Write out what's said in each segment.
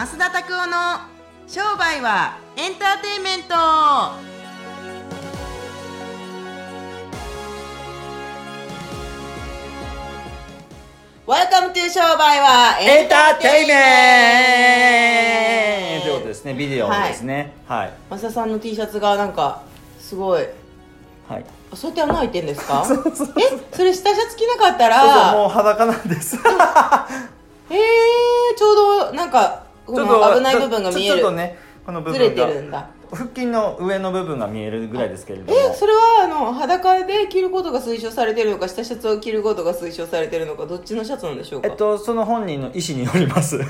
増田拓夫の商売はエンターテインメント。ワ e 商売はエンターテイメント。ということですねビデオですね。はい。増田さんの T シャツがなんかすごい。はい。あそうやって穴開いてんですか？えそれ下シャツ着なかったら。もう裸なんです。えー、ちょうどなんかこの危ない部分が見える。ちょっとねこの部ず分がれてるんだ。腹筋の上の部分が見えるぐらいですけれども。えそれはあの裸で着ることが推奨されてるのか下シャツを着ることが推奨されてるのかどっちのシャツなんでしょうか？えっとその本人の意思によります。へえ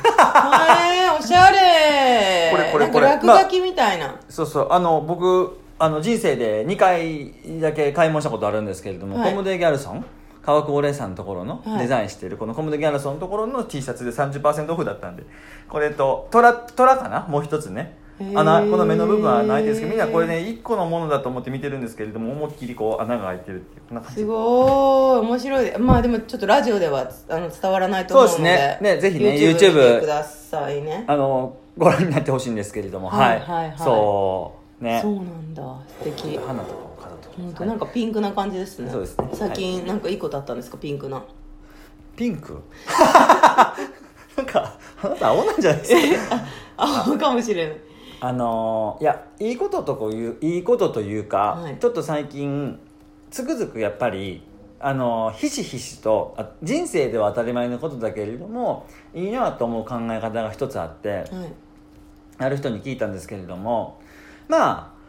おしゃれ。これこれこれなんか落書きみたいな、そうそう。あの僕あの人生で2回だけ買い物したことあるんですけれども、はい。コムデ・ギャルソン川久保玲さんのところのはい。デザインしてるこのコムデ・ギャルソンのところの T シャツで30%オフだったんで。これとトラトラかな？もう一つね。穴この目の部分はないですけどみんなこれね1個のものだと思って見てるんですけれども思いっきりこう穴が開いてるっていうこんな感じ。すごい。面白い。まあでもちょっとラジオではあの伝わらないと思うのでそうですね。ねぜひね YouTube てくださいね。あのご覧になってほしいんですけれどもははい。い、はいはい。そう。ね。そうなんだ。素敵。花とか本当なんかピンクな感じですね。そうですね。最近なんかいいことあったんですか？ピンクなピンク？なんかあなた青なんじゃないですか？あかもしれないあのーいやいいこととこういういいことというか、はい。ちょっと最近つくづくやっぱりあのーひしひしとあ人生では当たり前のことだけれどもいいなと思う考え方が一つあってはい。ある人に聞いたんですけれどもまあ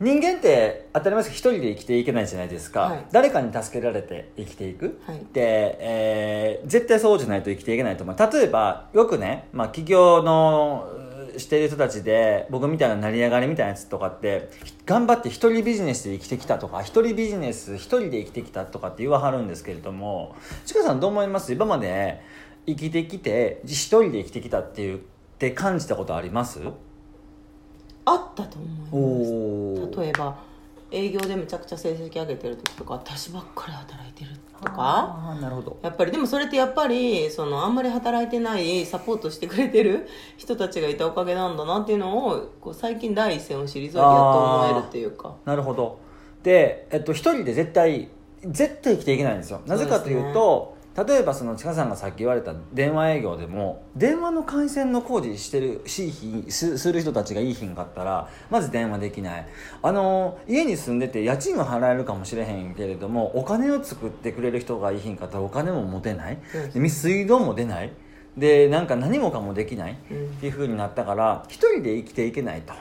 人間って当たり前ですけど一人で生きていけないじゃないですか、はい。誰かに助けられて生きていく、はい。で、えー絶対そうじゃないと生きていけないと思う。例えばよくね、まあ、企業のうしている人たちで僕みたいな成り上がりみたいなやつとかって頑張って一人ビジネスで生きてきたとか一人ビジネス一人で生きてきたとかって言わはるんですけれどもちかさんどう思います？今まで生きてきて一人で生きてきたっていうって感じたことあります？あったと思います。お例えば営業でめちゃくちゃ成績上げてる時とか私ばっかり働いてるとか。ああなるほど。やっぱりでもそれってやっぱりそのあんまり働いてないサポートしてくれてる人たちがいたおかげなんだなっていうのをこう最近第一線を退いてやっと思えるっていうか。なるほど。で、えっと、一人で絶対絶対生きていけないんですよ。なぜかというと例えばそのちかさんがさっき言われた電話営業でも電話の回線の工事してるしひすする人たちがいい日んかったらまず電話できない。あの家に住んでて家賃は払えるかもしれへんけれどもお金を作ってくれる人がいい日んかったらお金も持てない。水道も出ない。でなんか何もかもできない、うん。っていう風になったから一人で生きていけないと、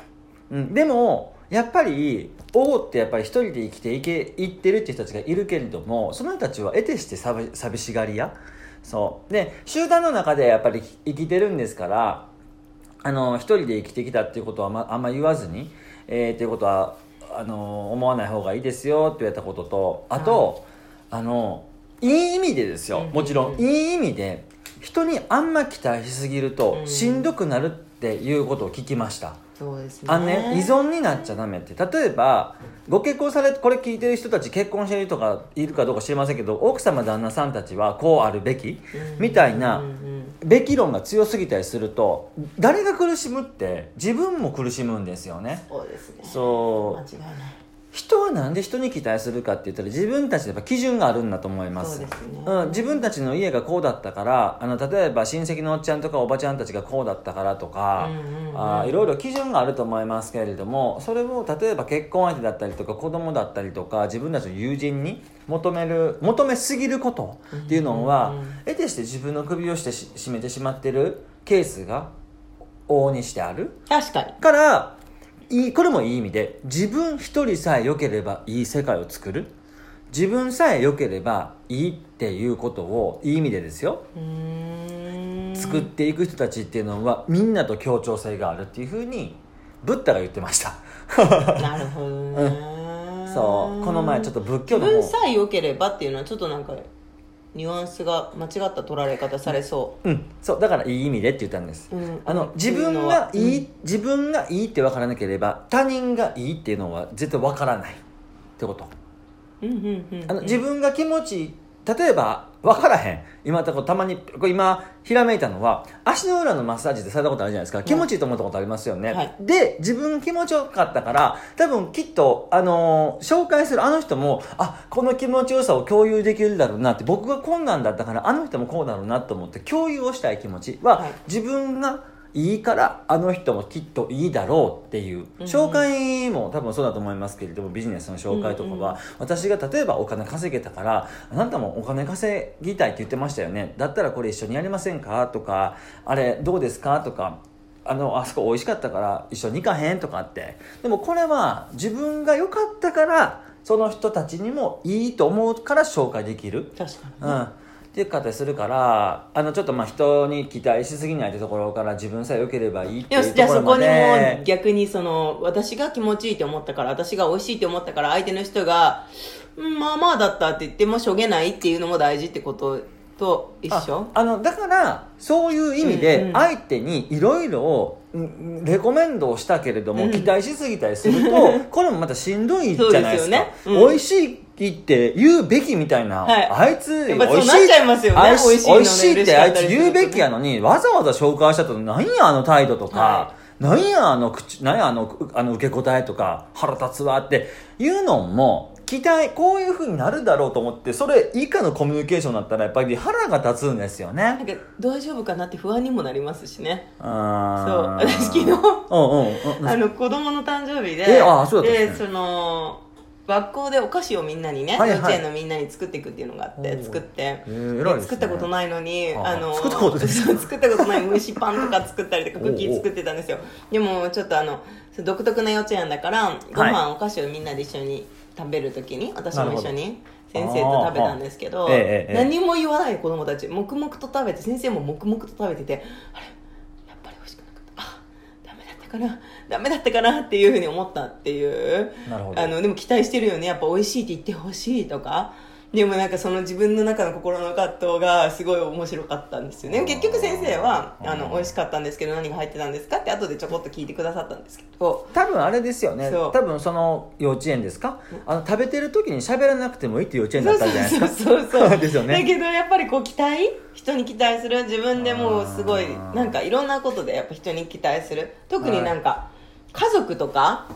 うん、でもやっぱり王ってやっぱり一人で生きていけいってるっていう人たちがいるけれどもその人たちは得てして寂寂しがり屋。そう。で集団の中でやっぱり生きてるんですからあの一人で生きてきたっていうことはあんまあんま言わずに、えー、っていうことはあの思わない方がいいですよって言われたこととあと、あのいい意味でですよ。うん。もちろん、いい意味で人にあんま期待しすぎるとうん。しんどくなるっていうことを聞きました、そうですね。あのね依存になっちゃダメって。例えばご結婚されこれ聞いてる人たち結婚してる人がいるかどうか知りませんけど奥様旦那さんたちはこうあるべき？うん。みたいなうんうん。べき論が強すぎたりすると誰が苦しむって自分も苦しむんですよね。そうですね。そう。間違いない人はなんで人に期待するかって言ったら自分たちでやっぱ基準があるんだと思います。ね。うん、自分たちの家がこうだったからあの例えば親戚のおっちゃんとかおばちゃんたちがこうだったからとか、うんうんうん。あーいろいろ基準があると思いますけれどもそれを例えば結婚相手だったりとか子供だったりとか自分たちの友人に求める求めすぎることっていうのは、うんうんうん。得てして自分の首をしてし締めてしまってるケースが往々にしてある。確かに。からいいこれもいい意味で自分一人さえ良ければいい世界を作る。自分さえ良ければいいっていうことをいい意味でですよ。作っていく人たちっていうのはみんなと協調性があるっていうふうにブッダが言ってました。なるほどね、そう。この前ちょっと仏教自の方。分さえ良ければっていうのはちょっとなんかニュアンスが間違った取られ方されそう。ん。そうだからいい意味でって言ったんです、うん。あのうん。自分がいい、うん。自分がいいって分からなければ他人がいいっていうのは絶対分からないってこと。う、うんうんうんうん、あの自分が気持ちいい例えば分からへん。今たこたまにこれ今ひらめいたのは足の裏のマッサージってされたことあるじゃないですか。気持ちいいと思ったことありますよね、はい。で自分気持ちよかったから多分きっと、あのー紹介するあの人もあこの気持ちよさを共有できるだろうなって僕がこんなんだったからあの人もこうだろうなと思って共有をしたい気持ちは、はい。自分がいいからあの人もきっといいだろうっていううん紹介も多分そうだと思いますけれどもビジネスの紹介とかは、私が例えばお金稼げたからあなたもお金稼ぎたいって言ってましたよね。だったらこれ一緒にやりませんか？とかあれどうですか？とかあのあそこ美味しかったから一緒に行かへん？とかって。でもこれは自分が良かったからその人たちにもいいと思うから紹介できる。確かにね、うん、っていう形するからあのちょっとまあ人に期待しすぎないってところから自分さえ良ければいいっていうところまじゃあそこにで。も逆にその私が気持ちいいと思ったから私が美味しいと思ったから相手の人が「うんまあまあだった」って言ってもしょげないっていうのも大事ってことと一緒？ああのだからそういう意味うんでうん。相手にいろいろうんレコメンドをしたけれども、うん。期待しすぎたりすると これもまたしんどいじゃないですか。ですよね。うん。美味しいって言うべきみたいな、はい。あいつ美味しい美味しいってあいつ言うべきやののにわざわざ紹介したとなんやあの態度とか、はなんやあの口なんやあのうあの受け答えとか腹立つわっていうのも期待こういうふうになるだろうと思ってそれ以下のコミュニケーションだったらやっぱり腹が立つんですよね。なんか大丈夫かなって不安にもなりますしね。あそうー私昨日うんうんうん。あの子供の誕生日でえあそうだったんでその学校でお菓子をみんなにね、はいはい。幼稚園のみんなに作っていくっていうのがあって作って、へーね。で作ったことないのにああの作ったことない。作ったことない蒸しパンとか作ったりとかクッキー作ってたんですよ。でもちょっとあの独特な幼稚園だからご飯、お菓子をみんなで一緒に食べるときに私も一緒に先生と食べたんですけど、ええええ。何も言わない子供たち黙々と食べて先生も黙々と食べててあれやっぱり美味しくなかった。あダメだったかな。ダメだったかなっていうふうに思ったっていう。なるほど。あのでも期待してるよね。やっぱ美味しいって言ってほしいとかでもなんかその自分の中の心の葛藤がすごい面白かったんですよね。結局先生はうん。あの美味しかったんですけど何が入ってたんですかって後でちょこっと聞いてくださったんですけど。多分あれですよね。多分その幼稚園ですか？あの食べてる時に喋らなくてもいいっていう幼稚園だったんじゃないですか？そうそうそうそうですよね。だけどやっぱりこう期待人に期待する自分でもうすごいなんかいろんなことでやっぱ人に期待する。特になんか家族とか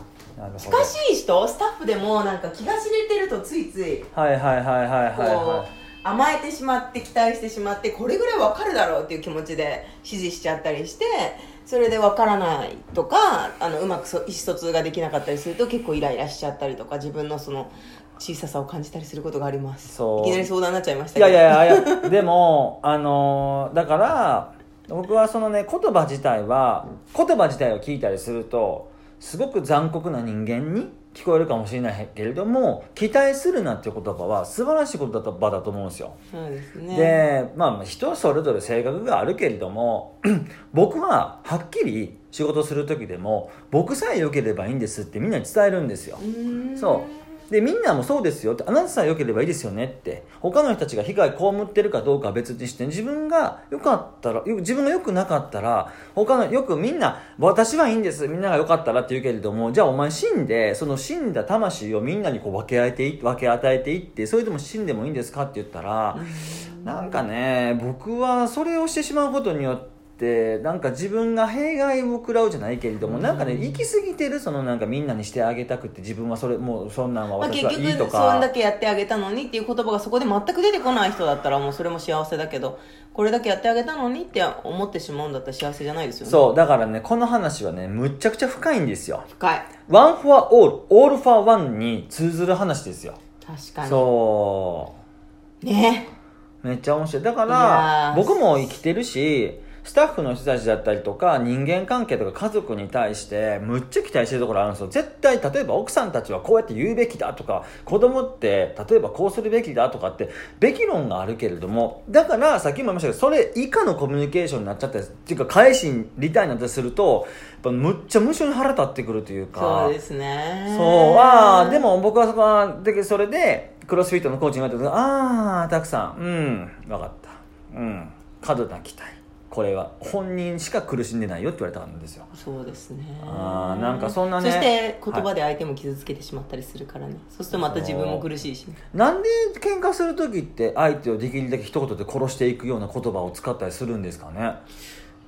近しい人？スタッフでもなんか気が知れてるとついついはいはいはいはいはいこはう甘えてしまって期待してしまってこれぐらいわかるだろうっていう気持ちで指示しちゃったりしてそれでわからないとかあのうまくそ意思疎通ができなかったりすると結構イライラしちゃったりとか自分のその小ささを感じたりすることがあります。そう。いきなり相談になっちゃいましたいやいやいやいやでもあのーだから僕はそのね言葉自体は言葉自体を聞いたりするとすごく残酷な人間に聞こえるかもしれないけれども期待するなっていう言葉は素晴らしい言葉だと思うんですよ。そうですね。でまあ人それぞれ性格があるけれども 僕ははっきり仕事する時でも僕さえ良ければいいんですってみんなに伝えるんですよ。そうでみんなもそうですよってあなたさえ良ければいいですよねって。他の人たちが被害被ってるかどうかは別にして自分が良かったらよ自分が良くなかったら他のよくみんな私はいいんですみんなが良かったらって言うけれどもじゃあお前死んでその死んだ魂をみんなにこう分け与えてい分け与えていってそれでも死んでもいいんですかって言ったらなんかね僕はそれをしてしまうことによってなんか自分が弊害を食らうじゃないけれども、なんかね行き過ぎてるそのなんかみんなにしてあげたくて自分はそれもうそんなんはまあ、私結はいいと局そんだか、けやってあげたのにっていう言葉がそこで全く出てこない人だったらもうそれも幸せだけどこれだけやってあげたのにって思ってしまうんだったら幸せじゃないですよね。そうだからねこの話はねむっちゃくちゃ深いんですよ。深い。One for all all for one に通ずる話ですよ。確かに。そう。ね。めっちゃ面白い。だからー。僕も生きてるしスタッフの人たちだったりとか人間関係とか家族に対してむっちゃ期待してるところあるんですよ。絶対例えば奥さんたちはこうやって言うべきだとか子供って例えばこうするべきだとかってべき論があるけれどもだからさっきも言いましたけどそれ以下のコミュニケーションになっちゃったりっていうか返しにリターンになったりするとやっぱむっちゃ無性に腹立ってくるというか。そうですね。そうああでも僕はそこはでそれでクロスフィットのコーチに言われた時ああたくさんうん分かった。うん過度な期待これは。本人しか苦しんでないよって言われたんですよ。そうですね。あーなんかそんなね。そして言葉で相手も傷つけてしまったりするからね、そうするとまた自分も苦しいしなんで喧嘩する時って相手をできるだけ一言で殺していくような言葉を使ったりするんですかね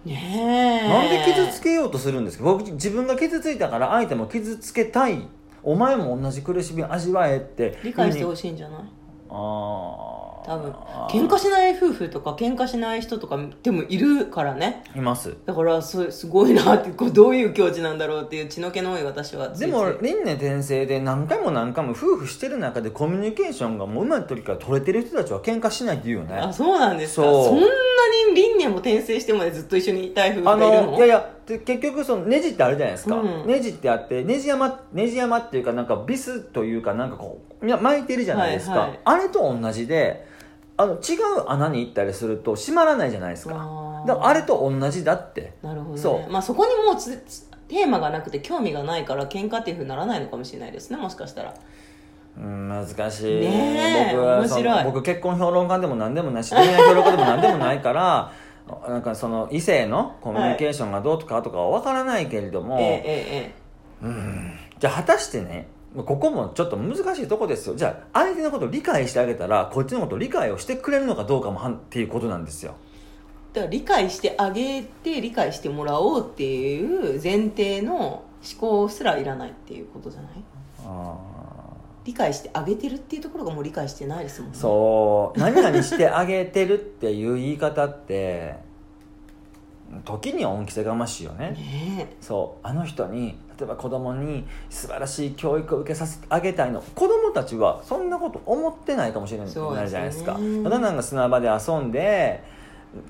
ねえなんで傷つけようとするんですか僕自分が傷ついたから相手も傷つけたいお前も同じ苦しみ味わえって理解してほいしいんじゃないああ多分。喧嘩しない夫婦とか喧嘩しない人とかでもいるからね。います。だからすすごいなってこうどういう境地なんだろうっていう血の気の多い私はでも輪廻転生で何回も何回も夫婦してる中でコミュニケーションがもううまい時から取れてる人たちは喧嘩しないって言うよね。あそうなんですか。そんなに輪廻も転生してまでずっと一緒にいたい夫婦あがいるの？のいやいやで結局そのネジってあるじゃないですか、うん。ネジってあってネジ山ネジ山っていうかなんかビスというかなんかこう巻いてるじゃないですか、はいはい。あれと同じであの違う穴に行ったりすると閉まらないじゃないですか。だからあれと同じだって。なるほど、ね、そう。まあそこにもうつつテーマがなくて興味がないから喧嘩っていうふうにならないのかもしれないですねもしかしたら。うん難しい、ねえ僕面白い。の僕結婚評論家でも何でもないし恋愛評論家でも何でもないからなんかその異性のコミュニケーションがどうとかとかは分からないけれども、ええええうん。じゃあ果たしてねここもちょっと難しいとこですよ。じゃあ相手のことを理解してあげたらこっちのことを理解をしてくれるのかどうかもはんっていうことなんですよ。だから理解してあげて理解してもらおうっていう前提の思考すらいらないっていうことじゃない？あ理解してあげてるっていうところがもう理解してないですもんーね。そう。何々してあげてるっていう言い方って時には恩着せがましいよね。ねそう。あの人に例えば子供に素晴らしい教育を受けさせてあげたいの。子供たちはそんなこと思ってないかもしれないじゃないですか。ただなんか砂場で遊んで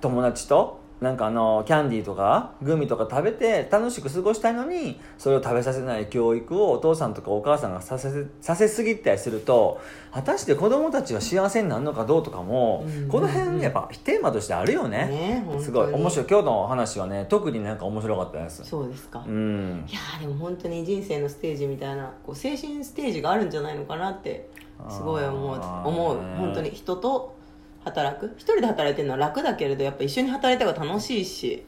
友達となんかあのキャンディーとかグミとか食べて楽しく過ごしたいのにそれを食べさせない教育をお父さんとかお母さんがさせさせすぎたりすると果たして子供たちが幸せになるのかどうとかも、うん。この辺やっぱテーマとしてあるよね。ねすごい面白い。今日の話はね特になんか面白かったです。そうですか、いうん。やーでも本当に人生のステージみたいなこう精神ステージがあるんじゃないのかなってすごい思う思う。ね本当に人と働く？一人で働いてるのは楽だけれどやっぱ一緒に働いた方が楽しいし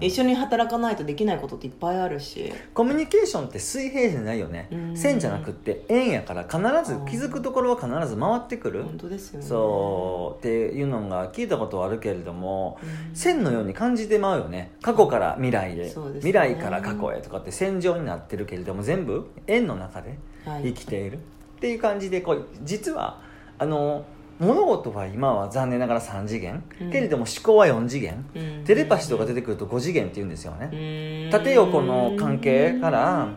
うん。一緒に働かないとできないことっていっぱいあるし。コミュニケーションって水平じゃないよね。うん。線じゃなくって円やから必ず気づくところは必ず回ってくる。本当ですよね。そうっていうのが聞いたことはあるけれどもうん。線のように感じてまうよね。過去から未来へ、ね。未来から過去へとかって線上になってるけれども全部円の中ではい。生きているっていう感じでこう実はあの物事は今は残念ながら3次元、うん。けれども思考は4次元、うん。テレパシーとか出てくると5次元って言うんですよね、うん。縦横の関係から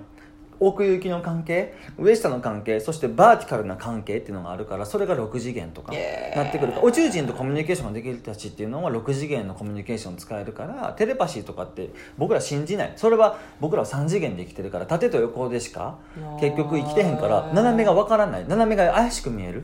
奥行きの関係上下の関係そしてバーティカルな関係っていうのがあるからそれが6次元とかなってくるから宇宙人とコミュニケーションができる人たちっていうのは6次元のコミュニケーションを使えるからテレパシーとかって僕ら信じない。それは僕らは3次元で生きてるから縦と横でしか結局生きてへんから斜めが分からない。斜めが怪しく見える。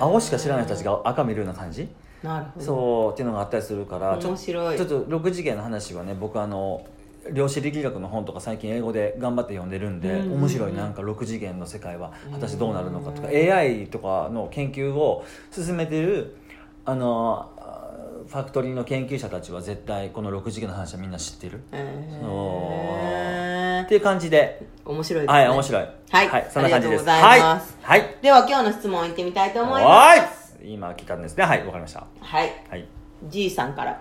青しか知らない人たちが赤見るような感じ。なるほど。そうっていうのがあったりするからちょ面白い。ちょっと6次元の話はね僕あの量子力学の本とか最近英語で頑張って読んでるんで、うん面白いなんか6次元の世界は果たしてどうなるのかとか、うん AI とかの研究を進めてるあのあファクトリーの研究者たちは絶対この6次元の話はみんな知ってる。へー。っていう感じで、面白いですね。はい面白い。はい。そんな感じです。はい、はい。では今日の質問いってみたいと思いはます。今来たんですね。はいわかりました。はい。はい。G さんから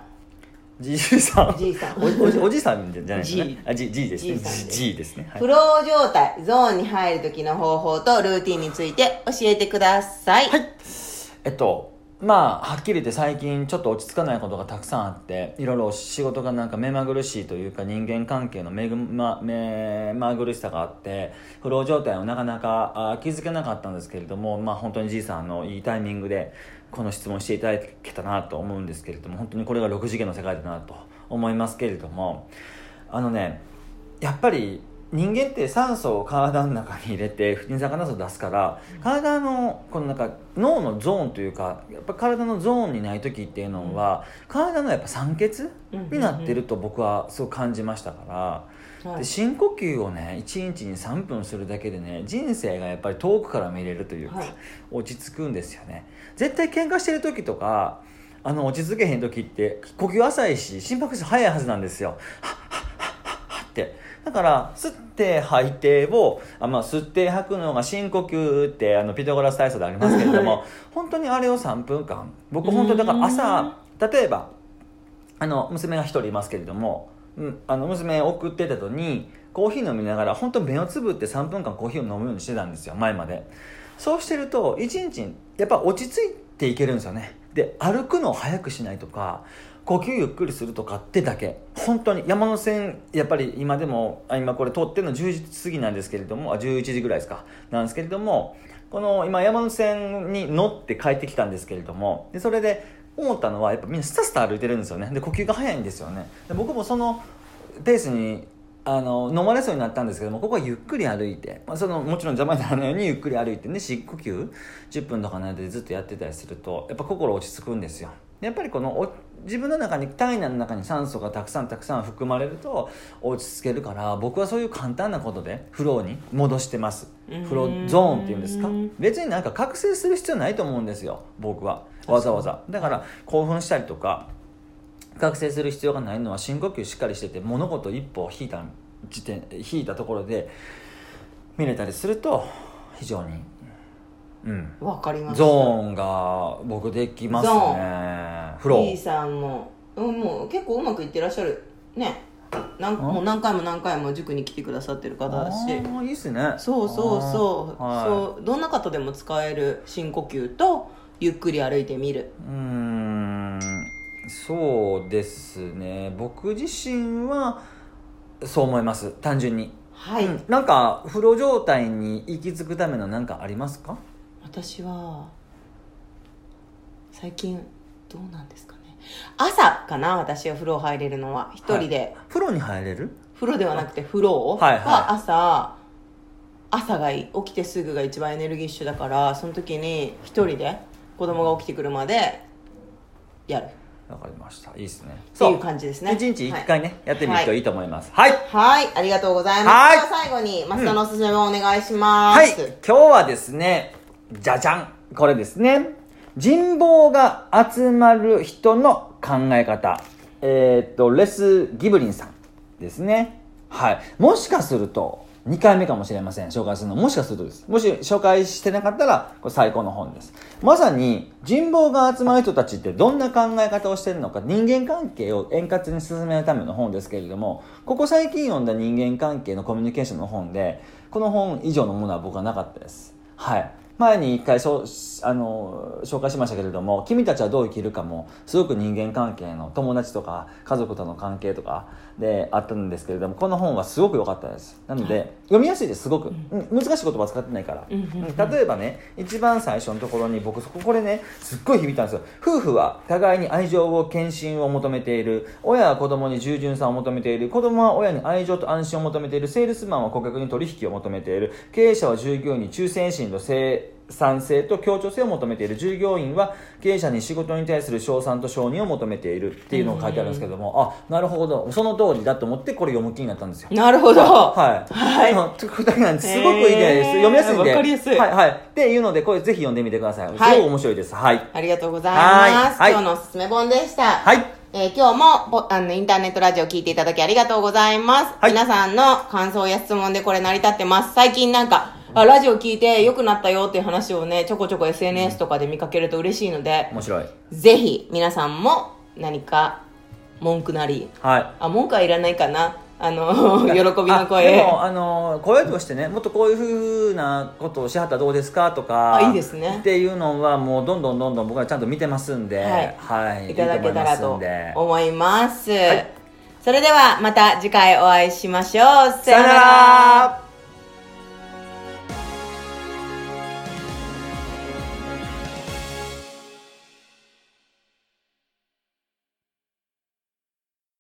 じいさん。G さん。おおじおじさんじゃないですね。あ G, G ですね。さんです。ね、はい。フロー状態ゾーンに入る時の方法とルーティンについて教えてください。はい。えっとまあはっきり言って最近ちょっと落ち着かないことがたくさんあっていろいろ仕事がなんか目まぐるしいというか人間関係の目ぐま目まぐるしさがあってフロー状態をなかなかあ気づけなかったんですけれどもまあ本当にじいさんのいいタイミングでこの質問していただけたなと思うんですけれども本当にこれが6次元の世界だなと思いますけれどもあのねやっぱり人間って酸素を体の中に入れて二酸化炭素を出すから体のこのなんか脳のゾーンというかやっぱ体のゾーンにない時っていうのは体のやっぱ酸欠になってると僕はすごく感じましたから。はいで深呼吸をね1日に3分するだけでね人生がやっぱり遠くから見れるというか、はい。落ち着くんですよね。絶対喧嘩してる時とかあの落ち着けへん時って呼吸浅いし心拍数速いはずなんですよ。はっはっはっはっはってだから吸って吐いてをあ、まあ、吸って吐くのが深呼吸ってあのピタゴラス体操でありますけれども本当にあれを3分間。僕本当にだから朝例えばあの娘が1人いますけれども、うん、あの娘を送ってたのにコーヒー飲みながら本当目をつぶって3分間コーヒーを飲むようにしてたんですよ前まで。そうしてると1日やっぱ落ち着いていけるんですよね。で歩くのを早くしないとか呼吸ゆっくりするとかってだけ。本当に山手線やっぱり今でも今これ通ってるの10時過ぎなんですけれどもあ11時ぐらいですか。なんですけれどもこの今山手線に乗って帰ってきたんですけれどもでそれで思ったのはやっぱみんなスタスタ歩いてるんですよね。で呼吸が早いんですよね。で僕もそのペースにあの飲まれそうになったんですけどもここはゆっくり歩いて、まあ、そのもちろん邪魔にならないようにゆっくり歩いてね深呼吸10分とかなんでずっとやってたりするとやっぱ心落ち着くんですよ。やっぱりこのお自分の中に体内の中に酸素がたくさんたくさん含まれると落ち着けるから僕はそういう簡単なことでフローに戻してます。フローゾーンっていうんですか？別になんか覚醒する必要ないと思うんですよ僕は。わざわざ。だから興奮したりとか覚醒する必要がないのは深呼吸しっかりしてて物事一歩引いた時点引いたところで見れたりすると非常にうん。わかります。ゾーンが僕できますゾねフロ B ーさんも、うん、もう結構うまくいってらっしゃる。ね。なんもう何回も何回も塾に来てくださってる方だし。ああいいっすね。そうそうそう,、あーはい。そう。どんな方でも使える深呼吸とゆっくり歩いてみる。うーん。そうですね。僕自身はそう思います。単純に。はい、うん。なんかフロー状態に行き着くための何かありますか？私は最近どうなんですかね。朝かな私は風呂入れるのは一人で、風呂に入れる？風呂ではなくて風呂はいはい。は朝、朝がいい起きてすぐが一番エネルギッシュだからその時に一人で子供が起きてくるまでやる。わかりました。いいですね。っていう感じですね。一日一回ね、やってみるはい。といいと思います。はい。はい。ありがとうございます。最後に増田のおすすめもお願いしまはい、す、今日はですねじゃじゃん。これですね。人望が集まる人の考え方。えーっとレス・ギブリンさんですね。はい。もしかすると2回目かもしれません。紹介するの。もしかするとです。もし紹介してなかったらこれ最高の本です。まさに人望が集まる人たちってどんな考え方をしてるのか人間関係を円滑に進めるための本ですけれどもここ最近読んだ人間関係のコミュニケーションの本でこの本以上のものは僕はなかったです。はい。前に一回しょあの紹介しましたけれども君たちはどう生きるかもすごく人間関係の友達とか家族との関係とかであったんですけれどもこの本はすごく良かったです。なので、読みやすいですすごく、うん。難しい言葉使ってないから、うん例えばね一番最初のところに僕そここれねすっごい響いたんですよ。夫婦は互いに愛情を献身を求めている。親は子供に従順さを求めている。子供は親に愛情と安心を求めている。セールスマンは顧客に取引を求めている。経営者は従業員に忠誠心と生産性と協調性を求めている従業員は経営者に仕事に対する賞賛と承認を求めているっていうのが書いてあるんですけども、あなるほどその通りだと思ってこれ読む気になったんですよなるほどはい。はいあのといす。すごくいいです。読みやすいんで。わかりやすいはい、はい。っていうので、これぜひ読んでみてください。すごはいく面白いです。はい。ありがとうございます、はい今日のおすすめ本でしたはい。えー今日もぼあのインターネットラジオ聞いていただきありがとうございます、はい皆さんの感想や質問でこれ成り立ってます最近なんかあラジオ聞いて良くなったよっていう話をねちょこちょこ SNS とかで見かけると嬉しいので、面白い。ぜひ皆さんも何か文句なりはい。あ文句はいらないかなあの喜びのあで声も、あの、声としてね、もっとこういうふうなことをしはったらどうですかとか。あいいですねっていうのは、もうどんどんどんどん僕はちゃんと見てますんで。はいはい。いただけたらと思いますんで思います、いそれではまた次回お会いしましょうささよなら